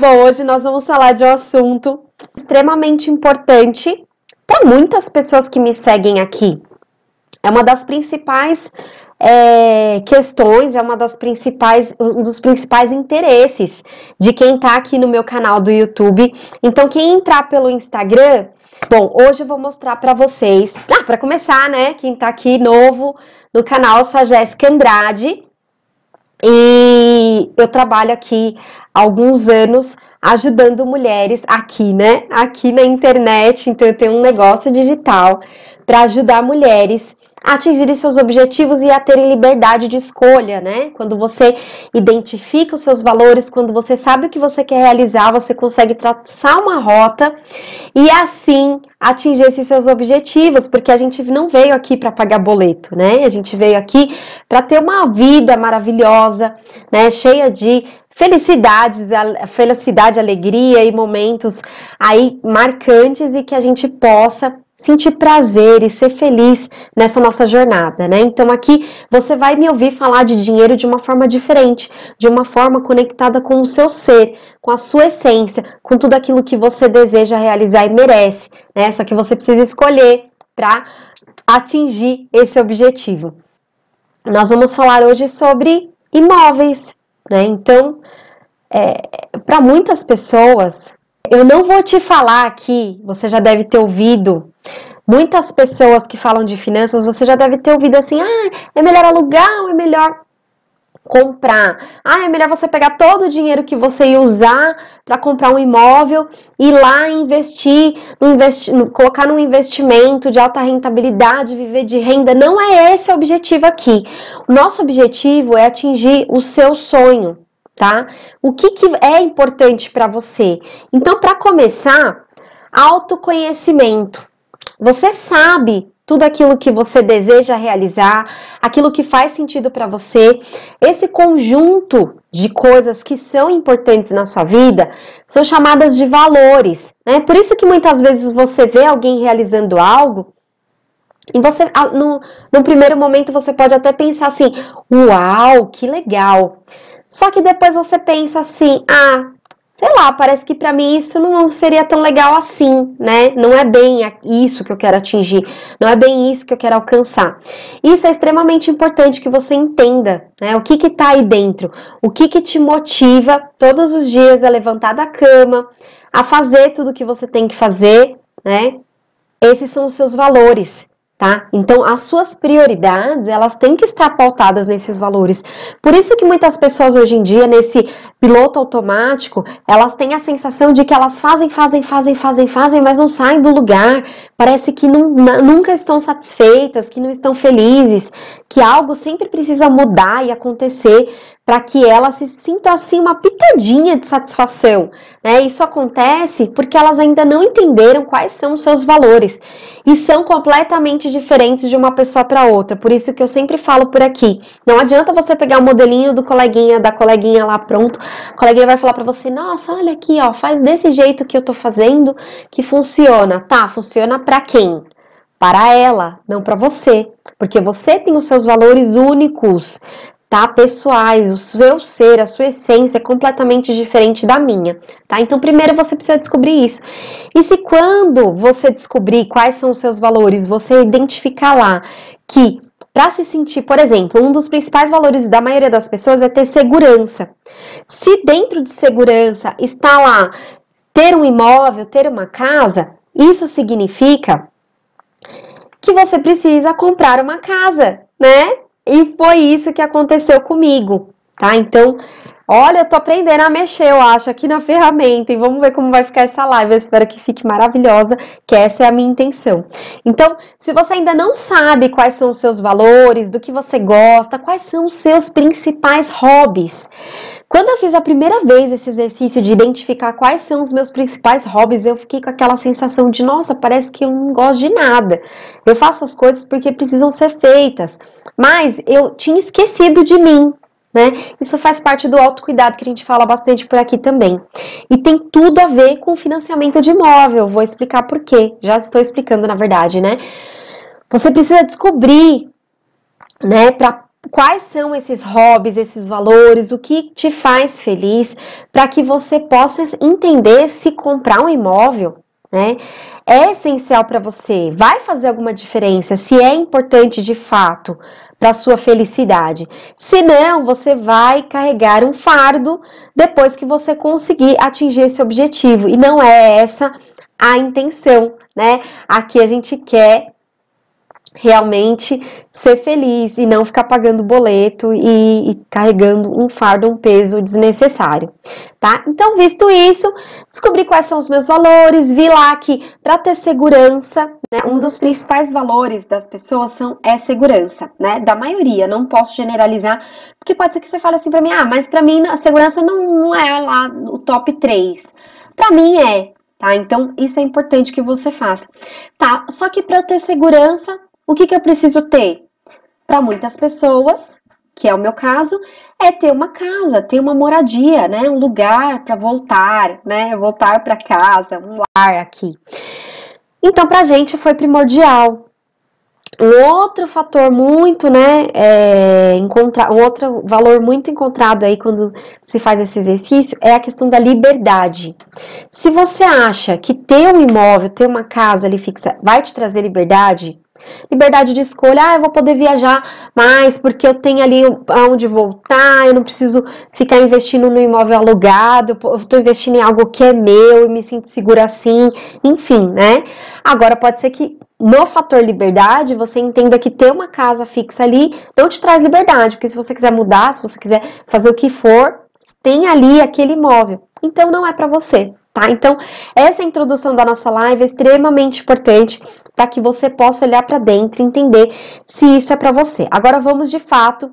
Bom, hoje nós vamos falar de um assunto extremamente importante para muitas pessoas que me seguem aqui. É uma das principais é, questões, é uma das principais, um dos principais interesses de quem está aqui no meu canal do YouTube. Então, quem entrar pelo Instagram, bom, hoje eu vou mostrar para vocês. Ah, para começar, né? Quem está aqui novo no canal, sou a Jéssica Andrade e eu trabalho aqui alguns anos ajudando mulheres aqui, né? Aqui na internet. Então, eu tenho um negócio digital para ajudar mulheres atingirem seus objetivos e a terem liberdade de escolha, né? Quando você identifica os seus valores, quando você sabe o que você quer realizar, você consegue traçar uma rota e assim atingir esses seus objetivos, porque a gente não veio aqui para pagar boleto, né? A gente veio aqui para ter uma vida maravilhosa, né? Cheia de felicidades, felicidade, alegria e momentos aí marcantes e que a gente possa sentir prazer e ser feliz nessa nossa jornada, né? Então aqui você vai me ouvir falar de dinheiro de uma forma diferente, de uma forma conectada com o seu ser, com a sua essência, com tudo aquilo que você deseja realizar e merece, né? Só que você precisa escolher para atingir esse objetivo. Nós vamos falar hoje sobre imóveis, né? Então, é, para muitas pessoas, eu não vou te falar aqui, você já deve ter ouvido. Muitas pessoas que falam de finanças, você já deve ter ouvido assim: ah, é melhor alugar ou é melhor comprar? Ah, é melhor você pegar todo o dinheiro que você ia usar para comprar um imóvel e lá investir, investi colocar num investimento de alta rentabilidade, viver de renda. Não é esse o objetivo aqui. O nosso objetivo é atingir o seu sonho tá? O que, que é importante para você? Então, para começar, autoconhecimento. Você sabe tudo aquilo que você deseja realizar, aquilo que faz sentido para você. Esse conjunto de coisas que são importantes na sua vida são chamadas de valores, né? Por isso que muitas vezes você vê alguém realizando algo e você, no, no primeiro momento, você pode até pensar assim: uau, que legal! Só que depois você pensa assim: ah, sei lá, parece que para mim isso não seria tão legal assim, né? Não é bem isso que eu quero atingir, não é bem isso que eu quero alcançar. Isso é extremamente importante que você entenda, né? O que que tá aí dentro, o que que te motiva todos os dias a levantar da cama, a fazer tudo o que você tem que fazer, né? Esses são os seus valores tá? Então, as suas prioridades, elas têm que estar pautadas nesses valores. Por isso que muitas pessoas hoje em dia, nesse piloto automático, elas têm a sensação de que elas fazem, fazem, fazem, fazem, fazem, mas não saem do lugar. Parece que não, nunca estão satisfeitas, que não estão felizes, que algo sempre precisa mudar e acontecer para que elas se sintam assim uma pitadinha de satisfação. Né? Isso acontece porque elas ainda não entenderam quais são os seus valores e são completamente diferentes de uma pessoa para outra. Por isso que eu sempre falo por aqui, não adianta você pegar o modelinho do coleguinha, da coleguinha lá pronto, a coleguinha vai falar para você: "Nossa, olha aqui, ó, faz desse jeito que eu tô fazendo que funciona". Tá, funciona para quem? Para ela, não para você, porque você tem os seus valores únicos tá? Pessoais, o seu ser, a sua essência é completamente diferente da minha, tá? Então, primeiro você precisa descobrir isso. E se quando você descobrir quais são os seus valores, você identificar lá que para se sentir, por exemplo, um dos principais valores da maioria das pessoas é ter segurança. Se dentro de segurança está lá ter um imóvel, ter uma casa, isso significa que você precisa comprar uma casa, né? E foi isso que aconteceu comigo, tá? Então, olha, eu tô aprendendo a mexer, eu acho, aqui na ferramenta. E vamos ver como vai ficar essa live. Eu espero que fique maravilhosa, que essa é a minha intenção. Então, se você ainda não sabe quais são os seus valores, do que você gosta, quais são os seus principais hobbies. Quando eu fiz a primeira vez esse exercício de identificar quais são os meus principais hobbies, eu fiquei com aquela sensação de, nossa, parece que eu não gosto de nada. Eu faço as coisas porque precisam ser feitas. Mas eu tinha esquecido de mim, né? Isso faz parte do autocuidado que a gente fala bastante por aqui também. E tem tudo a ver com financiamento de imóvel. Vou explicar por quê. Já estou explicando, na verdade, né? Você precisa descobrir, né, para quais são esses hobbies, esses valores, o que te faz feliz, para que você possa entender se comprar um imóvel, né? É essencial para você, vai fazer alguma diferença, se é importante de fato para sua felicidade. Se não, você vai carregar um fardo depois que você conseguir atingir esse objetivo. E não é essa a intenção, né? Aqui a gente quer realmente ser feliz e não ficar pagando boleto e, e, carregando um fardo, um peso desnecessário, tá? Então, visto isso, descobri quais são os meus valores, vi lá que para ter segurança, né, um dos principais valores das pessoas são é segurança, né? Da maioria, não posso generalizar, porque pode ser que você fale assim para mim: "Ah, mas para mim a segurança não, não é lá o top 3". Para mim é, tá? Então, isso é importante que você faça. Tá, só que para eu ter segurança, o que, que eu preciso ter? Para muitas pessoas, que é o meu caso, é ter uma casa, ter uma moradia, né? Um lugar para voltar, né? Voltar para casa, um lar aqui. Então, para a gente foi primordial. Um outro fator muito, né, é, um outro valor muito encontrado aí quando se faz esse exercício é a questão da liberdade. Se você acha que ter um imóvel, ter uma casa ali fixa, vai te trazer liberdade, Liberdade de escolha, ah, eu vou poder viajar mais porque eu tenho ali aonde voltar, eu não preciso ficar investindo no imóvel alugado, eu estou investindo em algo que é meu e me sinto segura assim, enfim, né? Agora pode ser que no fator liberdade você entenda que ter uma casa fixa ali não te traz liberdade, porque se você quiser mudar, se você quiser fazer o que for, tem ali aquele imóvel. Então não é para você, tá? Então, essa introdução da nossa live é extremamente importante para que você possa olhar para dentro e entender se isso é para você. Agora vamos de fato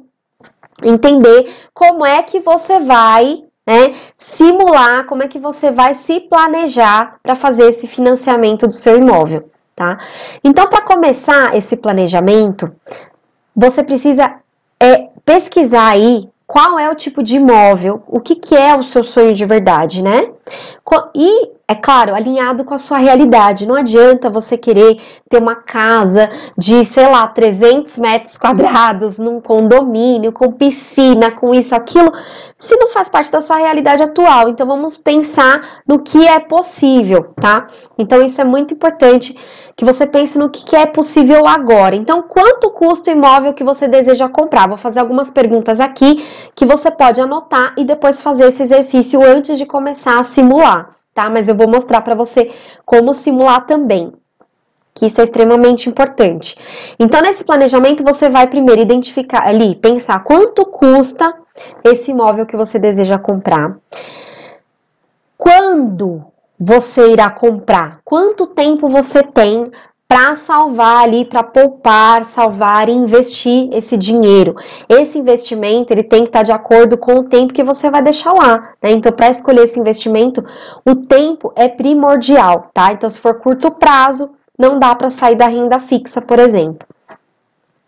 entender como é que você vai né, simular, como é que você vai se planejar para fazer esse financiamento do seu imóvel, tá? Então, para começar esse planejamento, você precisa é, pesquisar aí qual é o tipo de imóvel, o que, que é o seu sonho de verdade, né? E é claro, alinhado com a sua realidade. Não adianta você querer ter uma casa de, sei lá, 300 metros quadrados num condomínio, com piscina, com isso, aquilo, se não faz parte da sua realidade atual. Então vamos pensar no que é possível, tá? Então isso é muito importante que você pense no que é possível agora. Então, quanto custa o imóvel que você deseja comprar? Vou fazer algumas perguntas aqui que você pode anotar e depois fazer esse exercício antes de começar a simular tá? Mas eu vou mostrar para você como simular também, que isso é extremamente importante. Então, nesse planejamento, você vai primeiro identificar ali, pensar quanto custa esse imóvel que você deseja comprar. Quando você irá comprar? Quanto tempo você tem para salvar ali, para poupar, salvar e investir esse dinheiro. Esse investimento ele tem que estar tá de acordo com o tempo que você vai deixar lá, né? Então, para escolher esse investimento, o tempo é primordial, tá? Então, se for curto prazo, não dá para sair da renda fixa, por exemplo.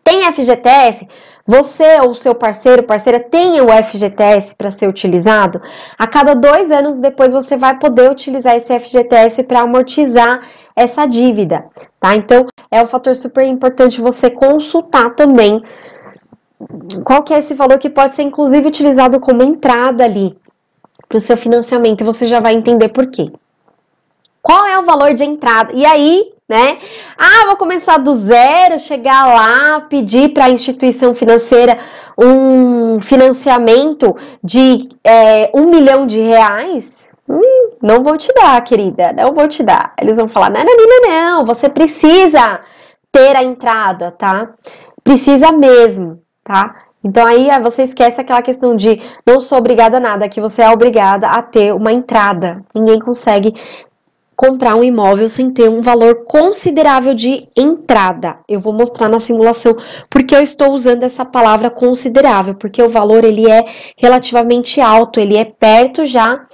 Tem FGTS? Você ou seu parceiro, parceira, tem o FGTS para ser utilizado? A cada dois anos depois você vai poder utilizar esse FGTS para amortizar essa dívida, tá? Então é um fator super importante você consultar também qual que é esse valor que pode ser inclusive utilizado como entrada ali para o seu financiamento. Você já vai entender por quê. Qual é o valor de entrada? E aí né? Ah, vou começar do zero, chegar lá, pedir para a instituição financeira um financiamento de é, um milhão de reais? Não vou te dar, querida, não vou te dar. Eles vão falar: não, não, não, não, você precisa ter a entrada, tá? Precisa mesmo, tá? Então aí você esquece aquela questão de não sou obrigada a nada, que você é obrigada a ter uma entrada. Ninguém consegue comprar um imóvel sem ter um valor considerável de entrada. Eu vou mostrar na simulação porque eu estou usando essa palavra considerável, porque o valor ele é relativamente alto, ele é perto já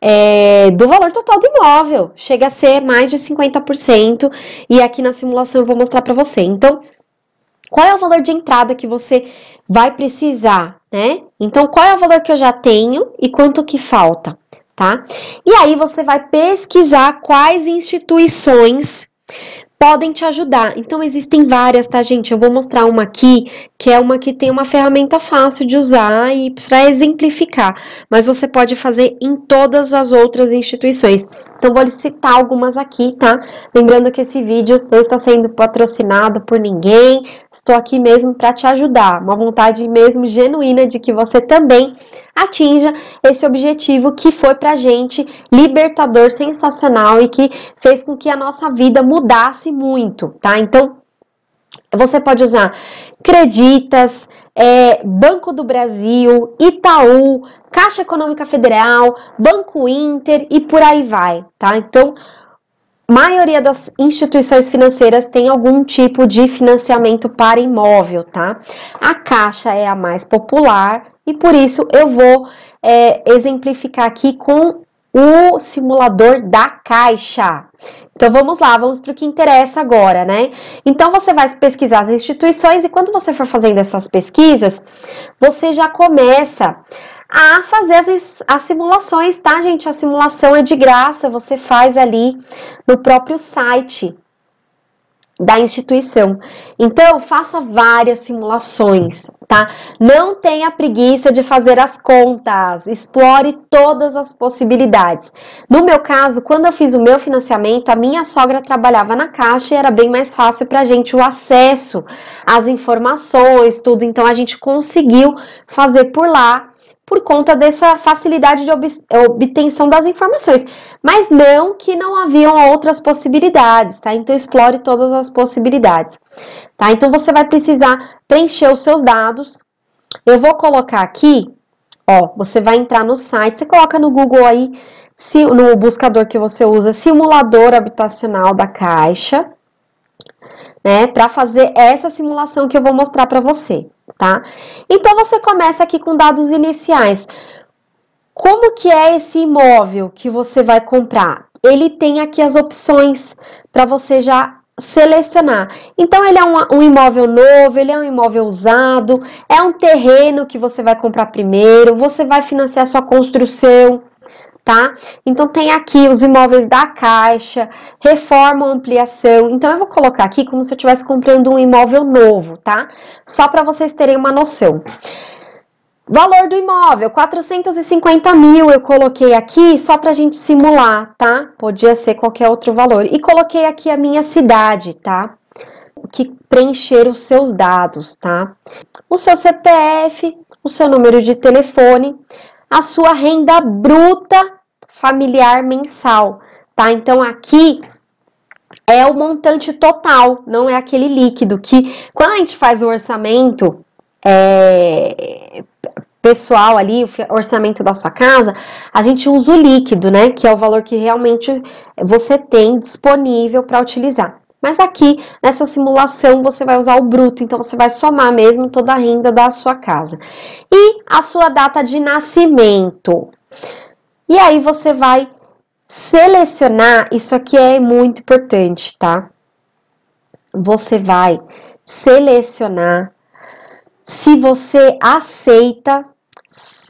é, do valor total do imóvel, chega a ser mais de 50%, e aqui na simulação eu vou mostrar para você. Então, qual é o valor de entrada que você vai precisar, né? Então, qual é o valor que eu já tenho e quanto que falta? tá? E aí você vai pesquisar quais instituições podem te ajudar. Então existem várias, tá, gente? Eu vou mostrar uma aqui, que é uma que tem uma ferramenta fácil de usar e para exemplificar, mas você pode fazer em todas as outras instituições. Então vou citar algumas aqui, tá? Lembrando que esse vídeo não está sendo patrocinado por ninguém, estou aqui mesmo para te ajudar. Uma vontade mesmo genuína de que você também atinja esse objetivo que foi pra gente libertador, sensacional e que fez com que a nossa vida mudasse muito, tá? Então, você pode usar Creditas, é, Banco do Brasil, Itaú, Caixa Econômica Federal, Banco Inter e por aí vai, tá? Então, maioria das instituições financeiras tem algum tipo de financiamento para imóvel, tá? A Caixa é a mais popular e por isso eu vou é, exemplificar aqui com o simulador da Caixa. Então vamos lá, vamos para o que interessa agora, né? Então você vai pesquisar as instituições e quando você for fazendo essas pesquisas, você já começa a fazer as, as simulações, tá, gente? A simulação é de graça, você faz ali no próprio site da instituição. Então, faça várias simulações, tá? Não tenha preguiça de fazer as contas, explore todas as possibilidades. No meu caso, quando eu fiz o meu financiamento, a minha sogra trabalhava na caixa e era bem mais fácil para a gente o acesso às informações, tudo. Então, a gente conseguiu fazer por lá por conta dessa facilidade de obtenção das informações, mas não que não haviam outras possibilidades, tá? Então explore todas as possibilidades, tá? Então você vai precisar preencher os seus dados. Eu vou colocar aqui, ó, você vai entrar no site, você coloca no Google aí, no buscador que você usa, simulador habitacional da Caixa, né, para fazer essa simulação que eu vou mostrar para você, tá? Então você começa aqui com dados iniciais. Como que é esse imóvel que você vai comprar? Ele tem aqui as opções para você já selecionar. Então, ele é um, um, imóvel novo, ele é um imóvel usado, é um terreno que você vai comprar primeiro, você vai financiar sua construção, tá? Então tem aqui os imóveis da Caixa, reforma ampliação. Então eu vou colocar aqui como se eu estivesse comprando um imóvel novo, tá? Só para vocês terem uma noção. Valor do imóvel, 450 mil eu coloquei aqui só para a gente simular, tá? Podia ser qualquer outro valor. E coloquei aqui a minha cidade, tá? Que preencher os seus dados, tá? O seu CPF, o seu número de telefone, a sua renda bruta familiar mensal, tá? Então aqui é o montante total, não é aquele líquido que quando a gente faz o orçamento é, pessoal ali, o orçamento da sua casa, a gente usa o líquido, né? Que é o valor que realmente você tem disponível para utilizar. Mas aqui, nessa simulação, você vai usar o bruto, então você vai somar mesmo toda a renda da sua casa. E a sua data de nascimento. E aí você vai selecionar, isso aqui é muito importante, tá? Você vai selecionar se você aceita,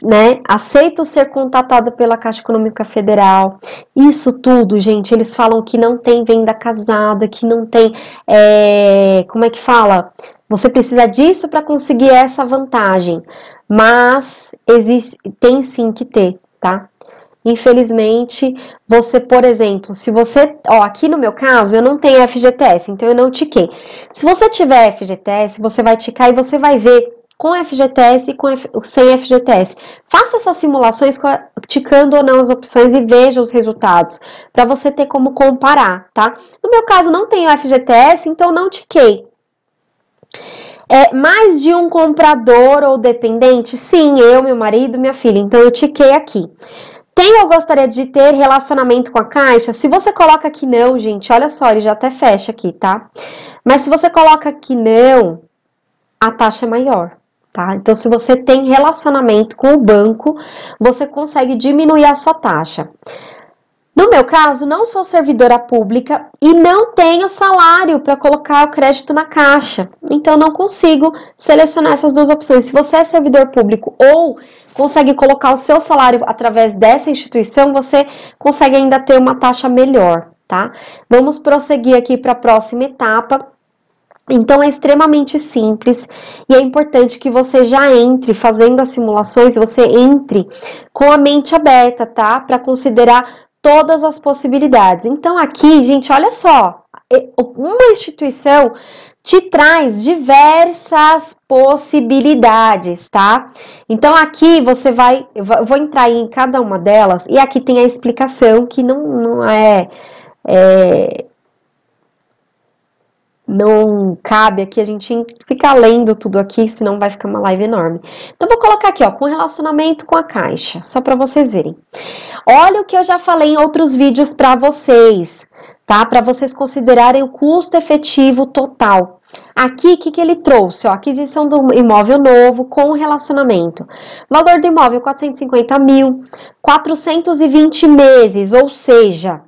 né? Aceita ser contatado pela Caixa Econômica Federal. Isso tudo, gente, eles falam que não tem venda casada, que não tem, é, como é que fala? Você precisa disso para conseguir essa vantagem, mas existe, tem sim que ter, tá? Infelizmente, você, por exemplo, se você, ó, aqui no meu caso, eu não tenho FGTS, então eu não tiquei. Se você tiver FGTS, você vai ticar e você vai ver com FGTS e com F, sem FGTS. Faça essas simulações ticando ou não as opções e veja os resultados, para você ter como comparar, tá? No meu caso, não tenho FGTS, então não tiquei. É, mais de um comprador ou dependente? Sim, eu, meu marido, minha filha. Então eu tiquei aqui. Tem ou gostaria de ter relacionamento com a caixa? Se você coloca que não, gente, olha só, ele já até fecha aqui, tá? Mas se você coloca que não, a taxa é maior, tá? Então, se você tem relacionamento com o banco, você consegue diminuir a sua taxa. No meu caso, não sou servidora pública e não tenho salário para colocar o crédito na caixa. Então, não consigo selecionar essas duas opções. Se você é servidor público ou consegue colocar o seu salário através dessa instituição, você consegue ainda ter uma taxa melhor, tá? Vamos prosseguir aqui para a próxima etapa. Então é extremamente simples e é importante que você já entre fazendo as simulações, você entre com a mente aberta, tá? Para considerar todas as possibilidades. Então aqui, gente, olha só, uma instituição te traz diversas possibilidades, tá? Então aqui você vai, eu vou entrar em cada uma delas e aqui tem a explicação que não, não é, é não cabe aqui a gente ficar lendo tudo aqui, senão vai ficar uma live enorme. Então, vou colocar aqui, ó, com relacionamento com a caixa, só para vocês verem. Olha o que eu já falei em outros vídeos para vocês, tá? Para vocês considerarem o custo efetivo total. Aqui, o que, que ele trouxe? Ó, aquisição do imóvel novo com relacionamento. Valor do imóvel, 450 mil, 420 meses, ou seja,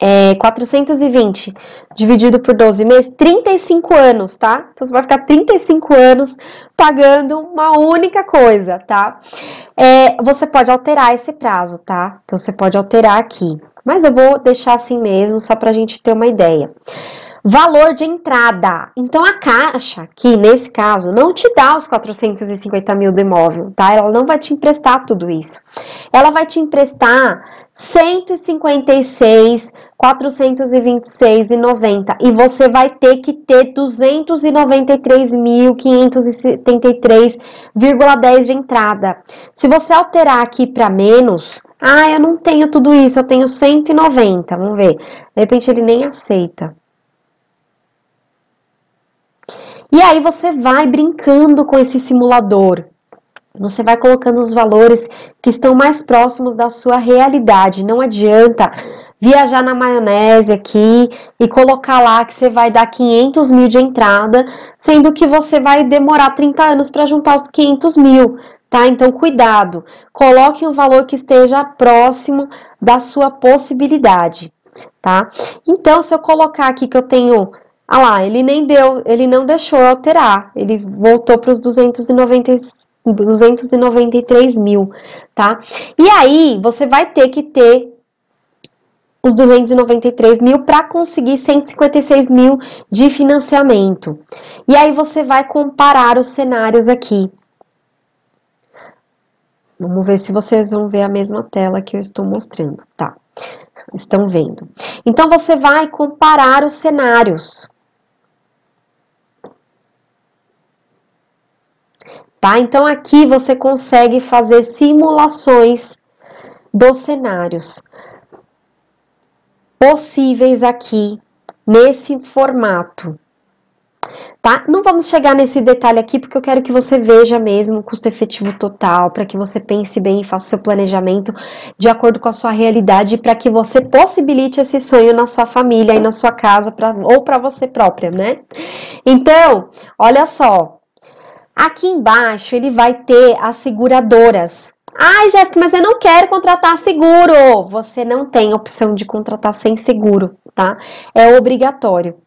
é, 420 dividido por 12 meses, 35 anos, tá? Então você vai ficar 35 anos pagando uma única coisa, tá? É, você pode alterar esse prazo, tá? Então você pode alterar aqui. Mas eu vou deixar assim mesmo, só pra gente ter uma ideia. Valor de entrada. Então a caixa, aqui nesse caso, não te dá os 450 mil do imóvel, tá? Ela não vai te emprestar tudo isso. Ela vai te emprestar 156, 426,90 e você vai ter que ter 293.573,10 de entrada. Se você alterar aqui para menos, ah, eu não tenho tudo isso, eu tenho 190. Vamos ver. De repente ele nem aceita. E aí você vai brincando com esse simulador. Você vai colocando os valores que estão mais próximos da sua realidade. Não adianta viajar na maionese aqui e colocar lá que você vai dar 500 mil de entrada, sendo que você vai demorar 30 anos para juntar os 500 mil, tá? Então, cuidado. Coloque um valor que esteja próximo da sua possibilidade, tá? Então, se eu colocar aqui que eu tenho ah lá, ele nem deu, ele não deixou alterar, ele voltou para os 290, 293 mil, tá? E aí, você vai ter que ter os 293 mil para conseguir 156 mil de financiamento. E aí, você vai comparar os cenários aqui. Vamos ver se vocês vão ver a mesma tela que eu estou mostrando, tá? Estão vendo. Então, você vai comparar os cenários. Tá? Então aqui você consegue fazer simulações dos cenários possíveis aqui nesse formato. Tá? Não vamos chegar nesse detalhe aqui porque eu quero que você veja mesmo o custo efetivo total, para que você pense bem e faça seu planejamento de acordo com a sua realidade, para que você possibilite esse sonho na sua família e na sua casa pra, ou para você própria, né? Então, olha só, Aqui embaixo ele vai ter as seguradoras. Ai, Jéssica, mas eu não quero contratar seguro. Você não tem opção de contratar sem seguro, tá? É obrigatório.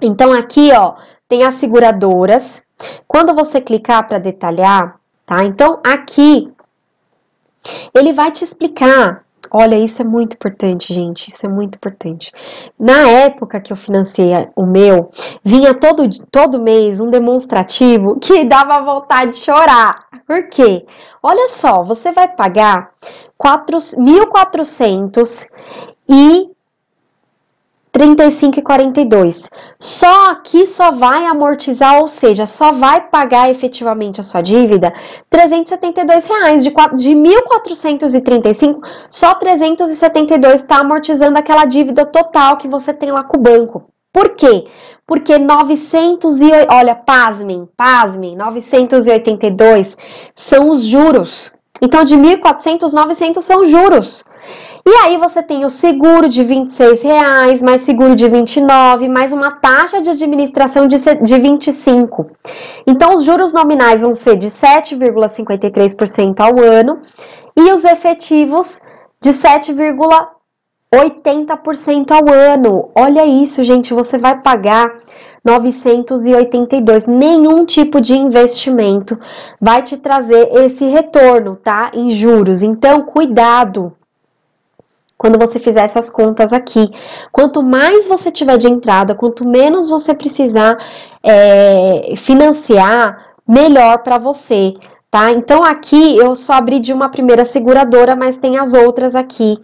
Então aqui, ó, tem as seguradoras. Quando você clicar para detalhar, tá? Então aqui ele vai te explicar Olha, isso é muito importante, gente. Isso é muito importante. Na época que eu financei o meu, vinha todo, todo mês um demonstrativo que dava vontade de chorar. Por quê? Olha só, você vai pagar 1.400 e 35 e 42. Só que só vai amortizar, ou seja, só vai pagar efetivamente a sua dívida 372 reais. De, de 1.435, só 372 está amortizando aquela dívida total que você tem lá com o banco. Por quê? Porque 900 e olha, pasmem, pasmem, 982 são os juros. Então de 1.400, 900 são juros. E aí você tem o seguro de 26 reais, mais seguro de 29, mais uma taxa de administração de, de 25. Então os juros nominais vão ser de 7,53% ao ano e os efetivos de 7,80% ao ano. Olha isso, gente, você vai pagar 982. Nenhum tipo de investimento vai te trazer esse retorno, tá? Em juros. Então, cuidado. quando você fizer essas contas aqui. Quanto mais você tiver de entrada, quanto menos você precisar é, financiar, melhor para você. Tá? Então aqui eu só abri de uma primeira seguradora, mas tem as outras aqui.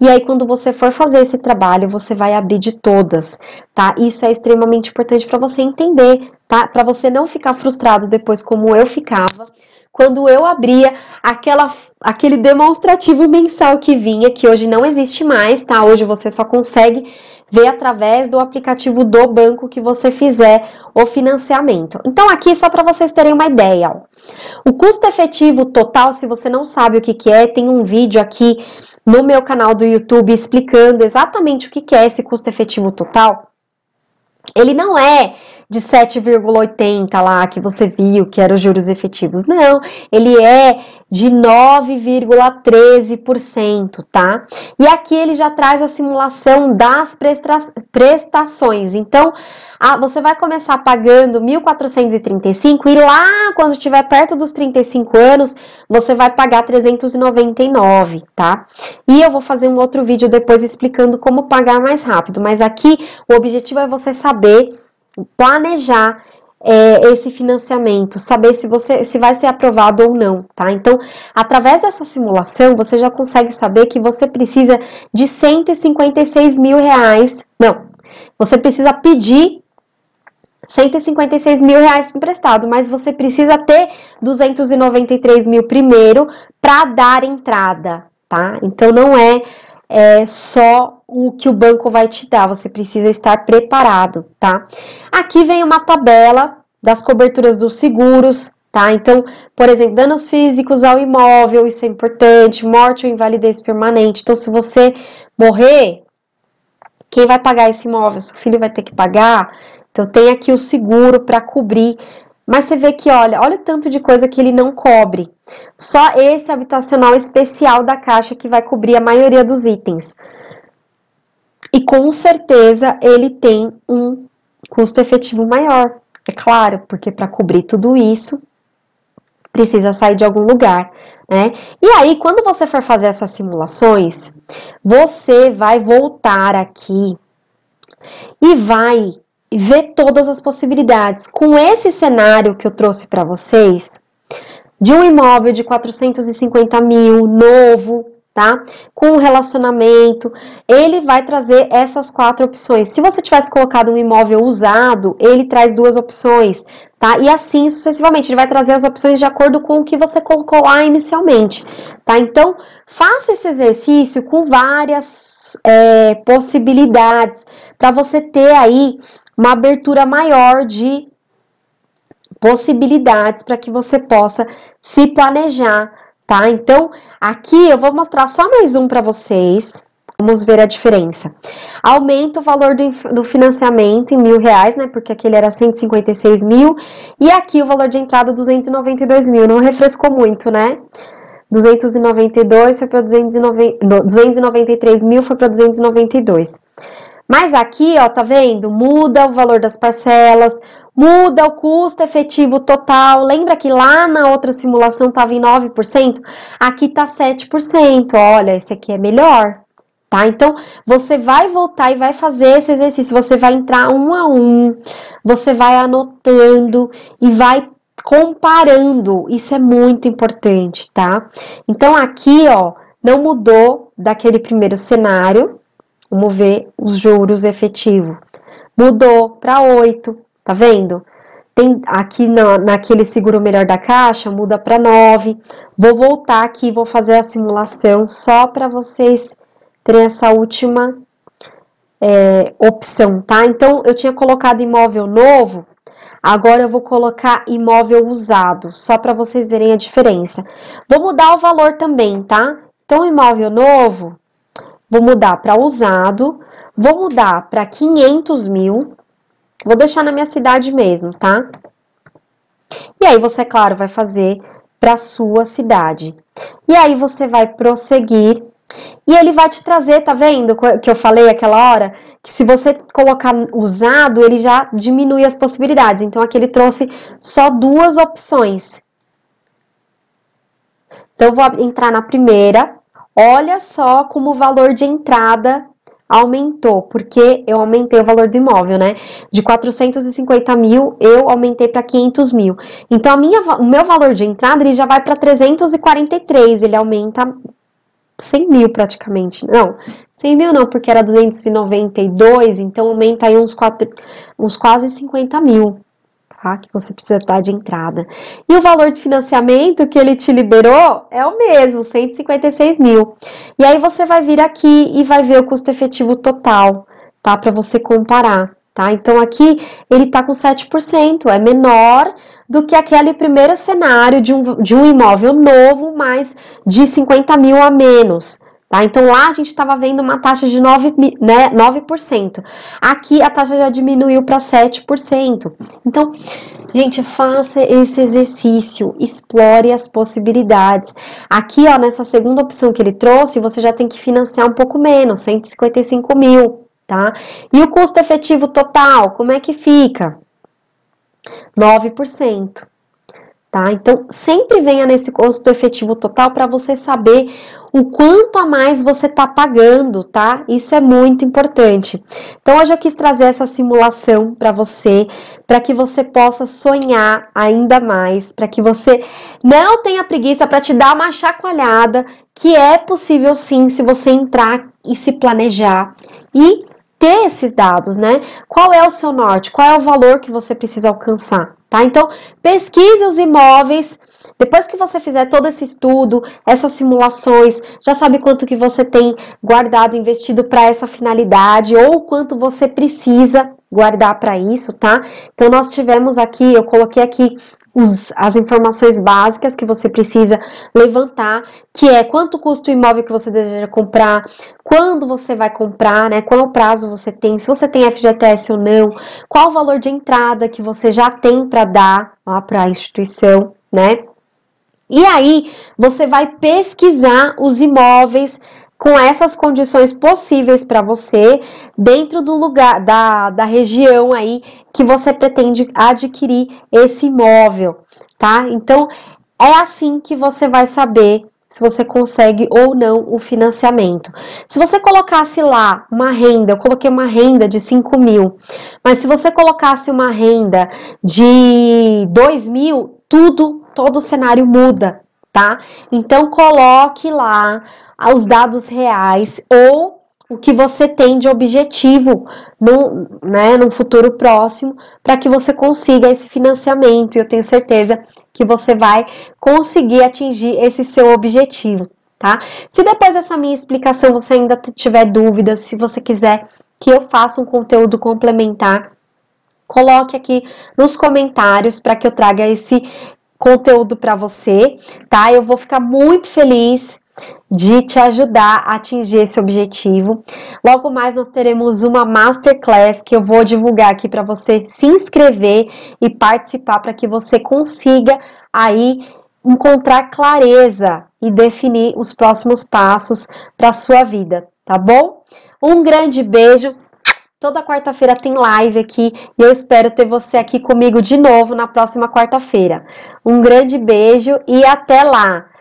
E aí quando você for fazer esse trabalho, você vai abrir de todas, tá? Isso é extremamente importante para você entender, tá? Para você não ficar frustrado depois como eu ficava quando eu abria aquela, aquele demonstrativo mensal que vinha, que hoje não existe mais, tá? Hoje você só consegue ver através do aplicativo do banco que você fizer o financiamento. Então, aqui só para vocês terem uma ideia, ó. O custo efetivo total, se você não sabe o que, que é, tem um vídeo aqui no meu canal do YouTube explicando exatamente o que, que é esse custo efetivo total. Ele não é de 7,80 lá que você viu que eram os juros efetivos. Não, ele é de 9,13%, tá? E aqui ele já traz a simulação das prestações. Então, você vai começar pagando 1.435 e lá, quando estiver perto dos 35 anos, você vai pagar 399, tá? E eu vou fazer um outro vídeo depois explicando como pagar mais rápido, mas aqui o objetivo é você saber planejar é, esse financiamento, saber se você se vai ser aprovado ou não, tá? Então, através dessa simulação, você já consegue saber que você precisa de 156 mil reais. Não, você precisa pedir 156 mil reais emprestado, mas você precisa ter 293 mil primeiro para dar entrada, tá? Então não é, é só o que o banco vai te dar, você precisa estar preparado, tá? Aqui vem uma tabela das coberturas dos seguros, tá? Então, por exemplo, danos físicos ao imóvel, isso é importante, morte ou invalidez permanente. Então, se você morrer, quem vai pagar esse imóvel? Seu filho vai ter que pagar? Então, tem aqui o seguro para cobrir. Mas você vê que, olha, olha o tanto de coisa que ele não cobre. Só esse habitacional especial da Caixa que vai cobrir a maioria dos itens. E com certeza ele tem um custo efetivo maior, é claro, porque para cobrir tudo isso precisa sair de algum lugar, né? E aí, quando você for fazer essas simulações, você vai voltar aqui e vai ver todas as possibilidades. Com esse cenário que eu trouxe para vocês, de um imóvel de 450 mil, novo, tá? Com o relacionamento, ele vai trazer essas quatro opções. Se você tivesse colocado um imóvel usado, ele traz duas opções, tá? E assim sucessivamente, ele vai trazer as opções de acordo com o que você colocou lá inicialmente, tá? Então, faça esse exercício com várias é, possibilidades para você ter aí uma abertura maior de possibilidades para que você possa se planejar tá? Então, aqui eu vou mostrar só mais um para vocês. Vamos ver a diferença. Aumenta o valor do, do, financiamento em mil reais, né? Porque aquele era 156 mil. E aqui o valor de entrada 292 mil. Não refrescou muito, né? 292 foi para 293 mil foi para 292. Mas aqui, ó, tá vendo? Muda o valor das parcelas, muda o custo efetivo total. Lembra que lá na outra simulação estava em 9%? Aqui tá 7%. Olha, esse aqui é melhor. Tá? Então, você vai voltar e vai fazer esse exercício. Você vai entrar um a um, você vai anotando e vai comparando. Isso é muito importante, tá? Então, aqui, ó, não mudou daquele primeiro cenário. Vamos ver os juros efetivos. Mudou para 8, Tá vendo? Tem aqui na, naquele seguro melhor da caixa, muda para 9. Vou voltar aqui, vou fazer a simulação só para vocês terem essa última é, opção, tá? Então, eu tinha colocado imóvel novo, agora eu vou colocar imóvel usado, só para vocês verem a diferença. Vou mudar o valor também, tá? Então, imóvel novo, vou mudar para usado, vou mudar para 500 mil, Vou deixar na minha cidade mesmo, tá? E aí você, claro, vai fazer para sua cidade. E aí você vai prosseguir e ele vai te trazer, tá vendo que eu falei aquela hora? Que se você colocar usado, ele já diminui as possibilidades. Então aqui ele trouxe só duas opções. Então eu vou entrar na primeira, Olha só como o valor de entrada aumentou, porque eu aumentei o valor do imóvel, né? De 450 mil, eu aumentei para 500 mil. Então, a minha, o meu valor de entrada, ele já vai para 343, ele aumenta 100 mil praticamente. Não, 100 mil não, porque era 292, então aumenta aí uns, 4, uns quase 50 mil tá? Que você precisa dar de entrada. E o valor de financiamento que ele te liberou é o mesmo, 156 mil. E aí você vai vir aqui e vai ver o custo efetivo total, tá? Para você comparar. Tá? Então aqui ele está com 7%, é menor do que aquele primeiro cenário de um, de um imóvel novo, mas de 50 mil a menos. Tá? Então lá a gente estava vendo uma taxa de 9%, né, 9%. Aqui a taxa já diminuiu para 7%. Então, gente, faça esse exercício, explore as possibilidades. Aqui, ó, nessa segunda opção que ele trouxe, você já tem que financiar um pouco menos, 155 mil, tá? E o custo efetivo total, como é que fica? 9% tá? Então, sempre venha nesse custo efetivo total para você saber o quanto a mais você está pagando, tá? Isso é muito importante. Então, hoje eu quis trazer essa simulação para você, para que você possa sonhar ainda mais, para que você não tenha preguiça para te dar uma chacoalhada, que é possível sim se você entrar e se planejar e ter esses dados, né? Qual é o seu norte? Qual é o valor que você precisa alcançar? Tá? Então, pesquise os imóveis. Depois que você fizer todo esse estudo, essas simulações, já sabe quanto que você tem guardado, investido para essa finalidade ou quanto você precisa guardar para isso, tá? Então nós tivemos aqui, eu coloquei aqui os, as informações básicas que você precisa levantar, que é quanto custa o imóvel que você deseja comprar, quando você vai comprar, né? Qual prazo você tem, se você tem FGTS ou não, qual o valor de entrada que você já tem para dar para a instituição, né? E aí você vai pesquisar os imóveis com essas condições possíveis para você dentro do lugar da, da região aí que você pretende adquirir esse imóvel, tá? Então é assim que você vai saber se você consegue ou não o financiamento. Se você colocasse lá uma renda, eu coloquei uma renda de 5 mil, mas se você colocasse uma renda de 2 mil, tudo, todo o cenário muda, tá? Então coloque lá aos dados reais ou o que você tem de objetivo no, né, no futuro próximo para que você consiga esse financiamento. E eu tenho certeza que você vai conseguir atingir esse seu objetivo, tá? Se depois dessa minha explicação você ainda tiver dúvidas, se você quiser que eu faça um conteúdo complementar, coloque aqui nos comentários para que eu traga esse conteúdo para você, tá? Eu vou ficar muito feliz de te ajudar a atingir esse objetivo. Logo mais nós teremos uma masterclass que eu vou divulgar aqui para você se inscrever e participar para que você consiga aí encontrar clareza e definir os próximos passos para sua vida, tá bom? Um grande beijo. Toda quarta-feira tem live aqui e eu espero ter você aqui comigo de novo na próxima quarta-feira. Um grande beijo e até lá!